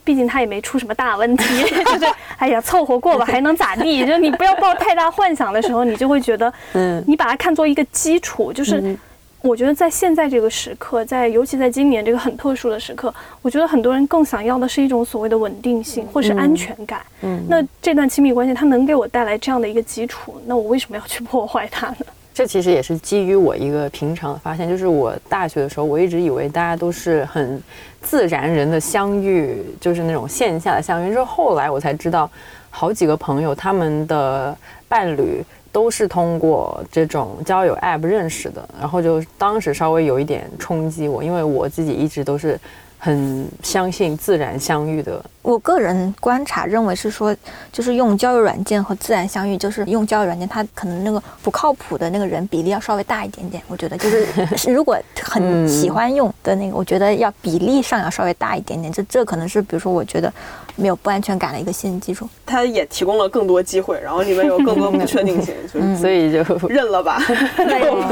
毕竟他也没出什么大问题，就是哎呀，凑合过吧，还能咋地？就你不要抱太大幻想的时候，你就会觉得，嗯，你把它看作一个基础，就是我觉得在现在这个时刻，在尤其在今年这个很特殊的时刻，我觉得很多人更想要的是一种所谓的稳定性或是安全感。嗯，那这段亲密关系它能给我带来这样的一个基础，那我为什么要去破坏它呢？这其实也是基于我一个平常的发现，就是我大学的时候，我一直以为大家都是很自然人的相遇，就是那种线下的相遇。就是后来我才知道，好几个朋友他们的伴侣都是通过这种交友 App 认识的，然后就当时稍微有一点冲击我，因为我自己一直都是。很相信自然相遇的。我个人观察认为是说，就是用交友软件和自然相遇，就是用交友软件，它可能那个不靠谱的那个人比例要稍微大一点点。我觉得就是 如果很喜欢用的那个，我觉得要比例上要稍微大一点点。这这可能是比如说，我觉得没有不安全感的一个心理基础。它也提供了更多机会，然后里面有更多不确定性，所以 就认了吧。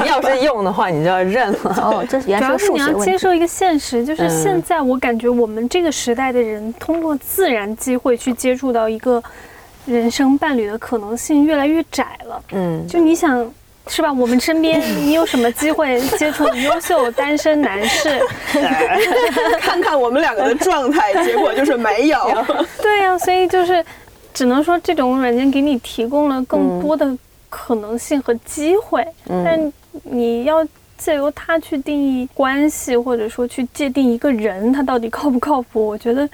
你要是用的话，你就要认了。哦，这主要是你要接受一个现实，就是现在。我感觉我们这个时代的人，通过自然机会去接触到一个人生伴侣的可能性越来越窄了。嗯，就你想是吧？我们身边你有什么机会接触优秀单身男士？看看我们两个的状态，结果就是没有。对呀，所以就是只能说这种软件给你提供了更多的可能性和机会，但你要。借由他去定义关系，或者说去界定一个人，他到底靠不靠谱？我觉得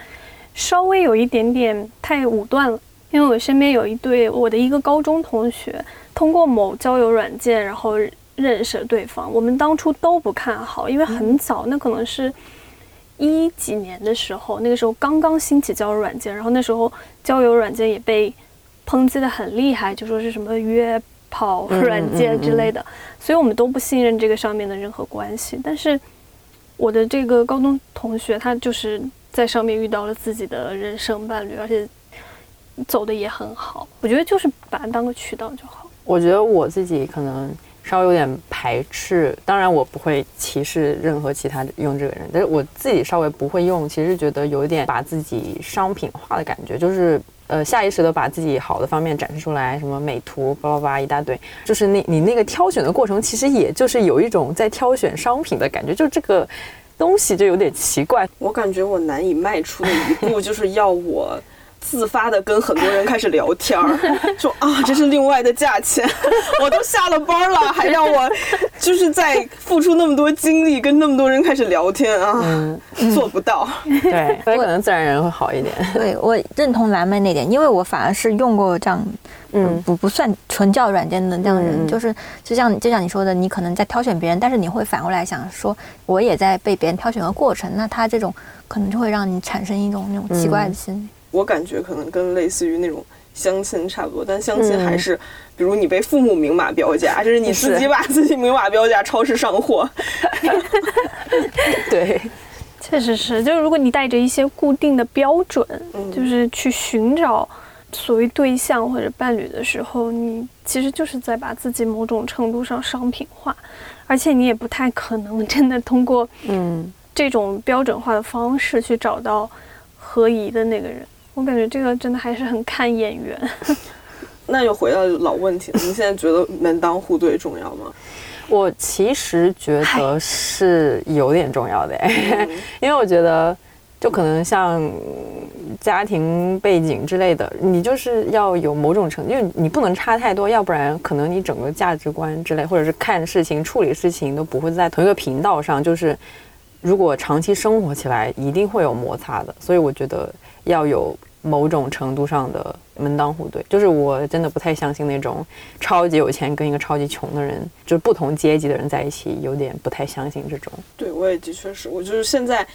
稍微有一点点太武断了。因为我身边有一对我的一个高中同学，通过某交友软件，然后认识了对方。我们当初都不看好，因为很早，那可能是一几年的时候，那个时候刚刚兴起交友软件，然后那时候交友软件也被抨击的很厉害，就说是什么约。跑软件之类的，所以我们都不信任这个上面的任何关系。但是我的这个高中同学，他就是在上面遇到了自己的人生伴侣，而且走的也很好。我觉得就是把它当个渠道就好。我觉得我自己可能稍微有点排斥，当然我不会歧视任何其他用这个人，但是我自己稍微不会用。其实觉得有一点把自己商品化的感觉，就是呃下意识的把自己好的方面展示出来，什么美图叭叭叭一大堆，就是那你那个挑选的过程，其实也就是有一种在挑选商品的感觉，就这个东西就有点奇怪。我感觉我难以迈出的一步，就是要我。自发的跟很多人开始聊天儿，说啊，这是另外的价钱，我都下了班了，还让我就是在付出那么多精力跟那么多人开始聊天啊，做不到。对，所以可能自然人会好一点。对我认同蓝妹那点，因为我反而是用过这样，嗯，不不算纯教软件的这样的人，就是就像就像你说的，你可能在挑选别人，但是你会反过来想说，我也在被别人挑选的过程，那他这种可能就会让你产生一种那种奇怪的心理。我感觉可能跟类似于那种相亲差不多，但相亲还是，比如你被父母明码标价，这是你自己把自己明码标价，超市上货。对，确实是，就是如果你带着一些固定的标准，就是去寻找所谓对象或者伴侣的时候，你其实就是在把自己某种程度上商品化，而且你也不太可能真的通过嗯。这种标准化的方式去找到合宜的那个人。我感觉这个真的还是很看眼缘。那又回到老问题了，你现在觉得门当户对重要吗？我其实觉得是有点重要的，因为我觉得就可能像家庭背景之类的，你就是要有某种程度，因为你不能差太多，要不然可能你整个价值观之类，或者是看事情、处理事情都不会在同一个频道上。就是如果长期生活起来，一定会有摩擦的。所以我觉得要有。某种程度上的门当户对，就是我真的不太相信那种超级有钱跟一个超级穷的人，就是不同阶级的人在一起，有点不太相信这种。对，我也的确是，我就是现在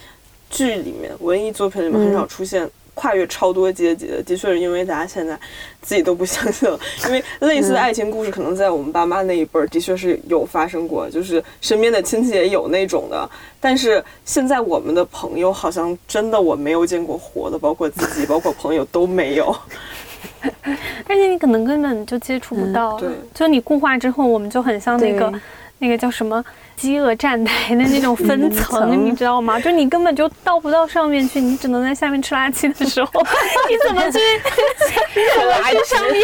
剧里面文艺作品里面很少出现。跨越超多阶级的，的确是因为大家现在自己都不相信了。因为类似的爱情故事，可能在我们爸妈那一辈儿的确是有发生过，就是身边的亲戚也有那种的。但是现在我们的朋友好像真的我没有见过活的，包括自己，包括朋友都没有。而且你可能根本就接触不到，对，就你固化之后，我们就很像那个那个叫什么？饥饿站台的那种分层，你知道吗？就你根本就到不到上面去，你只能在下面吃垃圾的时候，你怎么去？你怎么去上面？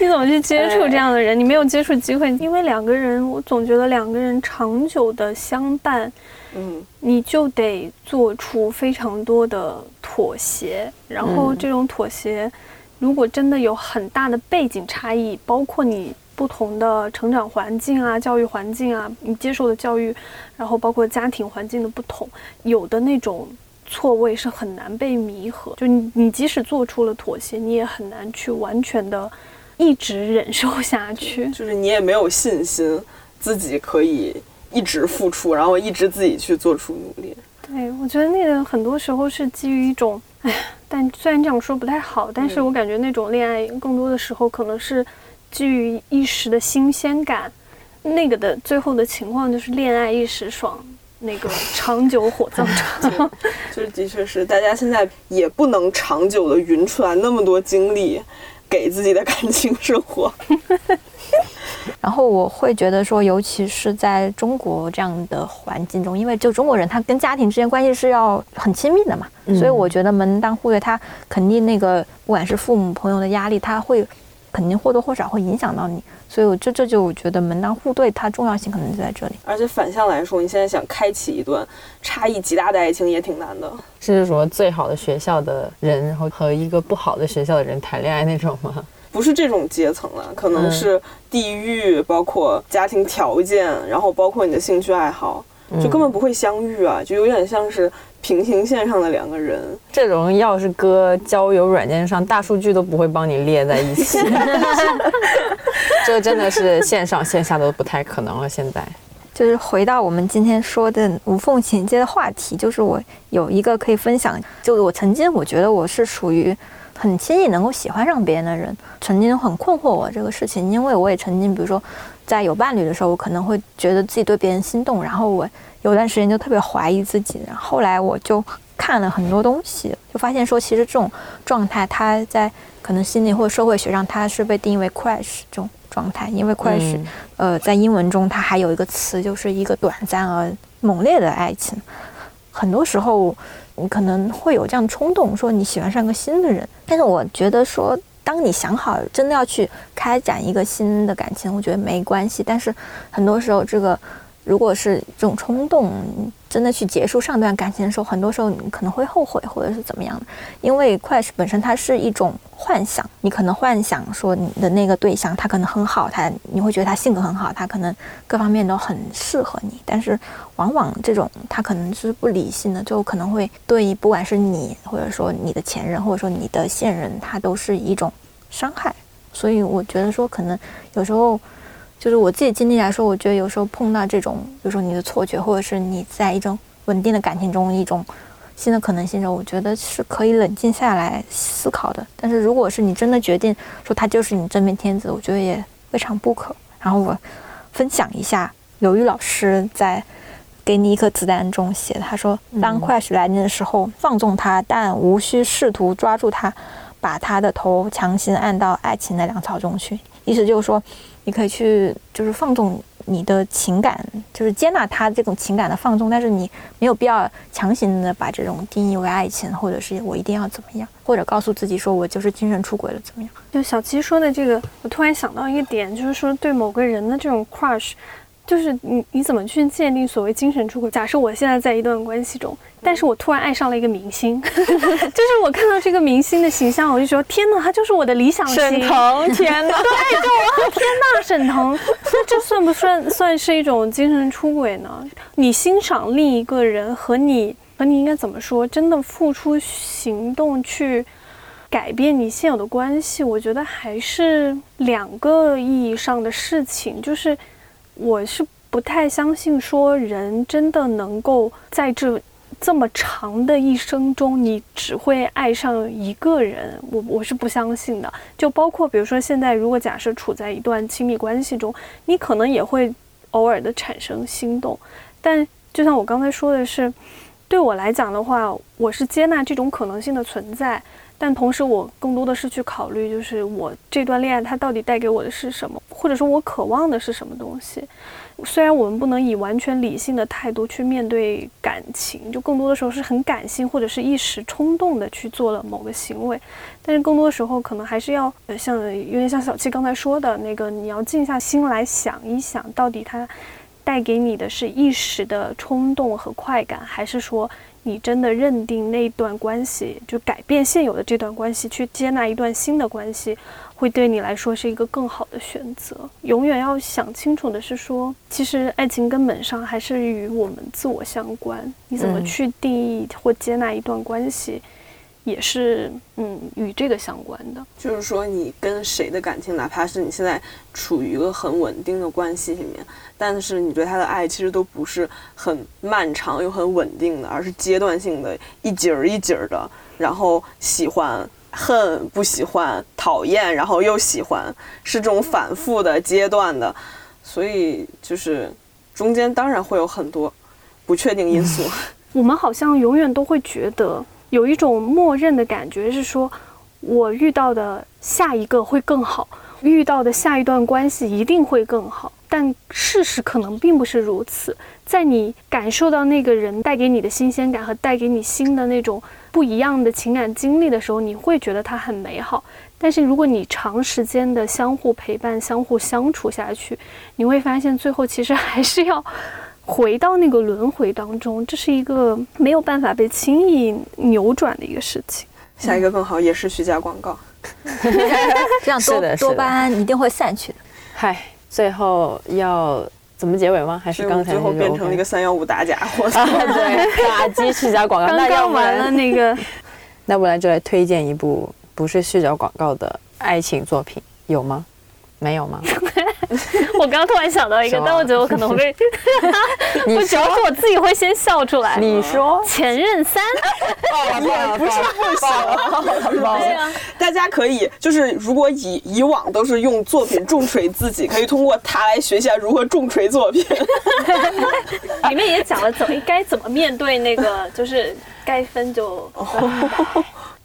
你怎么去接触这样的人？你没有接触机会，因为两个人，我总觉得两个人长久的相伴，嗯，你就得做出非常多的妥协，然后这种妥协，如果真的有很大的背景差异，包括你。不同的成长环境啊，教育环境啊，你接受的教育，然后包括家庭环境的不同，有的那种错位是很难被弥合。就你，你即使做出了妥协，你也很难去完全的一直忍受下去。就是你也没有信心自己可以一直付出，然后一直自己去做出努力。对，我觉得那个很多时候是基于一种，哎呀，但虽然这样说不太好，但是我感觉那种恋爱更多的时候可能是。基于一时的新鲜感，那个的最后的情况就是恋爱一时爽，那个长久火葬场。就是的确是，大家现在也不能长久的匀出来那么多精力给自己的感情生活。然后我会觉得说，尤其是在中国这样的环境中，因为就中国人他跟家庭之间关系是要很亲密的嘛，所以我觉得门当户对，他肯定那个不管是父母朋友的压力，他会。肯定或多或少会影响到你，所以我这这就我觉得门当户对它重要性可能就在这里。而且反向来说，你现在想开启一段差异极大的爱情也挺难的。是说最好的学校的人，然后和一个不好的学校的人谈恋爱那种吗？不是这种阶层了，可能是地域，包括家庭条件，然后包括你的兴趣爱好，就根本不会相遇啊，就有点像是。平行线上的两个人，这种要是搁交友软件上，大数据都不会帮你列在一起。这真的是线上线下都不太可能了。现在就是回到我们今天说的无缝衔接的话题，就是我有一个可以分享，就我曾经我觉得我是属于很轻易能够喜欢上别人的人，曾经很困惑我这个事情，因为我也曾经，比如说在有伴侣的时候，我可能会觉得自己对别人心动，然后我。有段时间就特别怀疑自己，然后后来我就看了很多东西，就发现说，其实这种状态，它在可能心理或者社会学上，它是被定义为 crash 这种状态，因为 crash，呃，在英文中它还有一个词，就是一个短暂而猛烈的爱情。很多时候你可能会有这样的冲动，说你喜欢上个新的人。但是我觉得说，当你想好真的要去开展一个新的感情，我觉得没关系。但是很多时候这个。如果是这种冲动，真的去结束上段感情的时候，很多时候你可能会后悔，或者是怎么样的。因为 crush 本身它是一种幻想，你可能幻想说你的那个对象他可能很好，他你会觉得他性格很好，他可能各方面都很适合你。但是往往这种他可能是不理性的，就可能会对不管是你，或者说你的前任，或者说你的现任，他都是一种伤害。所以我觉得说，可能有时候。就是我自己经历来说，我觉得有时候碰到这种，比如说你的错觉，或者是你在一种稳定的感情中一种新的可能性的时候，我觉得是可以冷静下来思考的。但是如果是你真的决定说他就是你真命天子，我觉得也未尝不可。然后我分享一下刘玉老师在《给你一颗子弹》中写的，他说：“当 crush 来临的时候，放纵他，但无需试图抓住他，把他的头强行按到爱情的粮草中去。”意思就是说。你可以去，就是放纵你的情感，就是接纳他这种情感的放纵，但是你没有必要强行的把这种定义为爱情，或者是我一定要怎么样，或者告诉自己说我就是精神出轨了怎么样？就小七说的这个，我突然想到一个点，就是说对某个人的这种 crush。就是你你怎么去鉴定所谓精神出轨？假设我现在在一段关系中，但是我突然爱上了一个明星，就是我看到这个明星的形象，我就说天哪，他就是我的理想型。沈腾，天哪，对，就我天哪，沈腾，那这算不算算是一种精神出轨呢？你欣赏另一个人和你和你应该怎么说？真的付出行动去改变你现有的关系，我觉得还是两个意义上的事情，就是。我是不太相信说人真的能够在这这么长的一生中，你只会爱上一个人。我我是不相信的。就包括比如说现在，如果假设处在一段亲密关系中，你可能也会偶尔的产生心动。但就像我刚才说的是，对我来讲的话，我是接纳这种可能性的存在。但同时，我更多的是去考虑，就是我这段恋爱它到底带给我的是什么，或者说我渴望的是什么东西。虽然我们不能以完全理性的态度去面对感情，就更多的时候是很感性或者是一时冲动的去做了某个行为，但是更多的时候可能还是要像有点像小七刚才说的那个，你要静下心来想一想，到底它带给你的是一时的冲动和快感，还是说？你真的认定那段关系就改变现有的这段关系，去接纳一段新的关系，会对你来说是一个更好的选择。永远要想清楚的是说，其实爱情根本上还是与我们自我相关。你怎么去定义或接纳一段关系？也是，嗯，与这个相关的，就是说，你跟谁的感情，哪怕是你现在处于一个很稳定的关系里面，但是你对他的爱其实都不是很漫长又很稳定的，而是阶段性的，一节儿一节儿的，然后喜欢、恨、不喜欢、讨厌，然后又喜欢，是这种反复的阶段的，所以就是中间当然会有很多不确定因素。我们好像永远都会觉得。有一种默认的感觉是说，我遇到的下一个会更好，遇到的下一段关系一定会更好。但事实可能并不是如此。在你感受到那个人带给你的新鲜感和带给你新的那种不一样的情感经历的时候，你会觉得它很美好。但是如果你长时间的相互陪伴、相互相处下去，你会发现最后其实还是要。回到那个轮回当中，这是一个没有办法被轻易扭转的一个事情。下一个更好，也是虚假广告，这样多多巴胺一定会散去的。嗨，最后要怎么结尾吗？还是刚才最后变成了一个三幺五打假货？对，打击虚假广告。刚刚完了那个，那不然就来推荐一部不是虚假广告的爱情作品，有吗？没有吗？我刚刚突然想到一个，但我觉得我可能会，我主要是我自己会先笑出来。你说前任三，也不是不行。大家可以就是如果以以往都是用作品重锤自己，可以通过它来学一下如何重锤作品。里面也讲了怎么该怎么面对那个，就是该分就。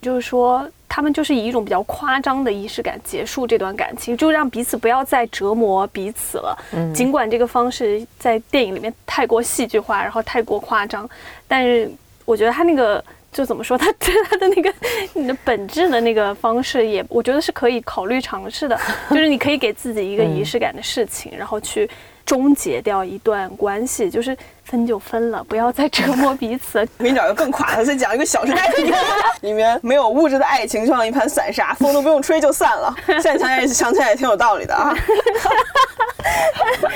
就是说他们就是以一种比较夸张的仪式感结束这段感情，就让彼此不要再折磨彼此了。嗯尽管这个方式在电影里面太过戏剧化，然后太过夸张，但是我觉得他那个就怎么说，他对 他的那个你的本质的那个方式也，我觉得是可以考虑尝试的。就是你可以给自己一个仪式感的事情，然后去终结掉一段关系，就是分就分了，不要再折磨彼此。我 给你找一个更垮的，再讲一个《小时代》里面，没有物质的爱情，就像一盘散沙，风都不用吹就散了。现在想起来想起来也挺有道理的啊。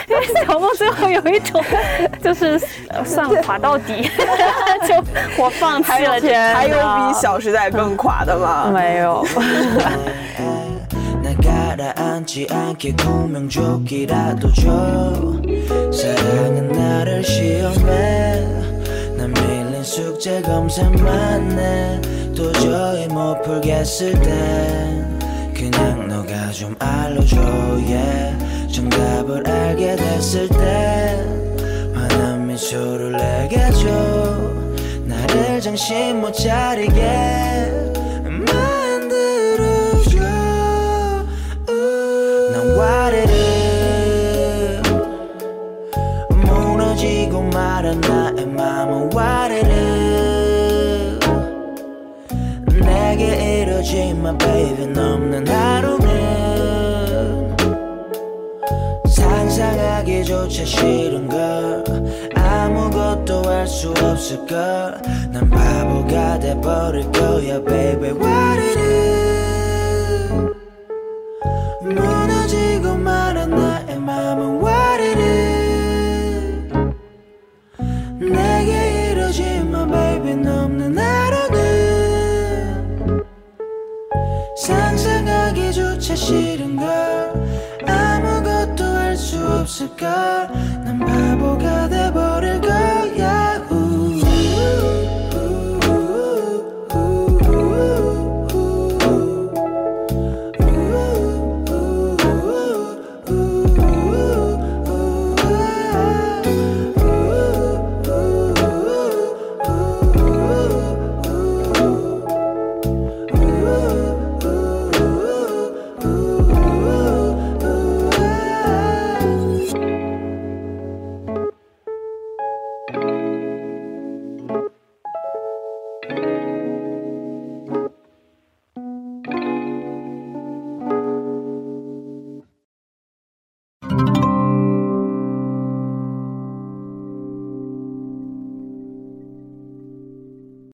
因为小梦最后有一种就是呃算了，垮到底，就我放弃了。天还有比《小时代》更垮的吗？没有， 날 가라앉지 않게 공명조끼라도 줘. 사랑은 나를 시험해. 난 밀린 숙제 검사만 해. 도저히 못 풀겠을 땐 그냥 너가 좀 알려줘 yeah. 정답을 알게 됐을 땐 환한 미소를 내게 줘. 나를 정신 못 차리게 와르르. 내게 이러지만 baby 넘는 하루는 상상하기조차 싫은 걸. 아무것도 할 수 없을 걸 난 바보가 돼버릴 거야 baby 와르르 싫은 걸 아무것도 할 수 없을 걸난 바보가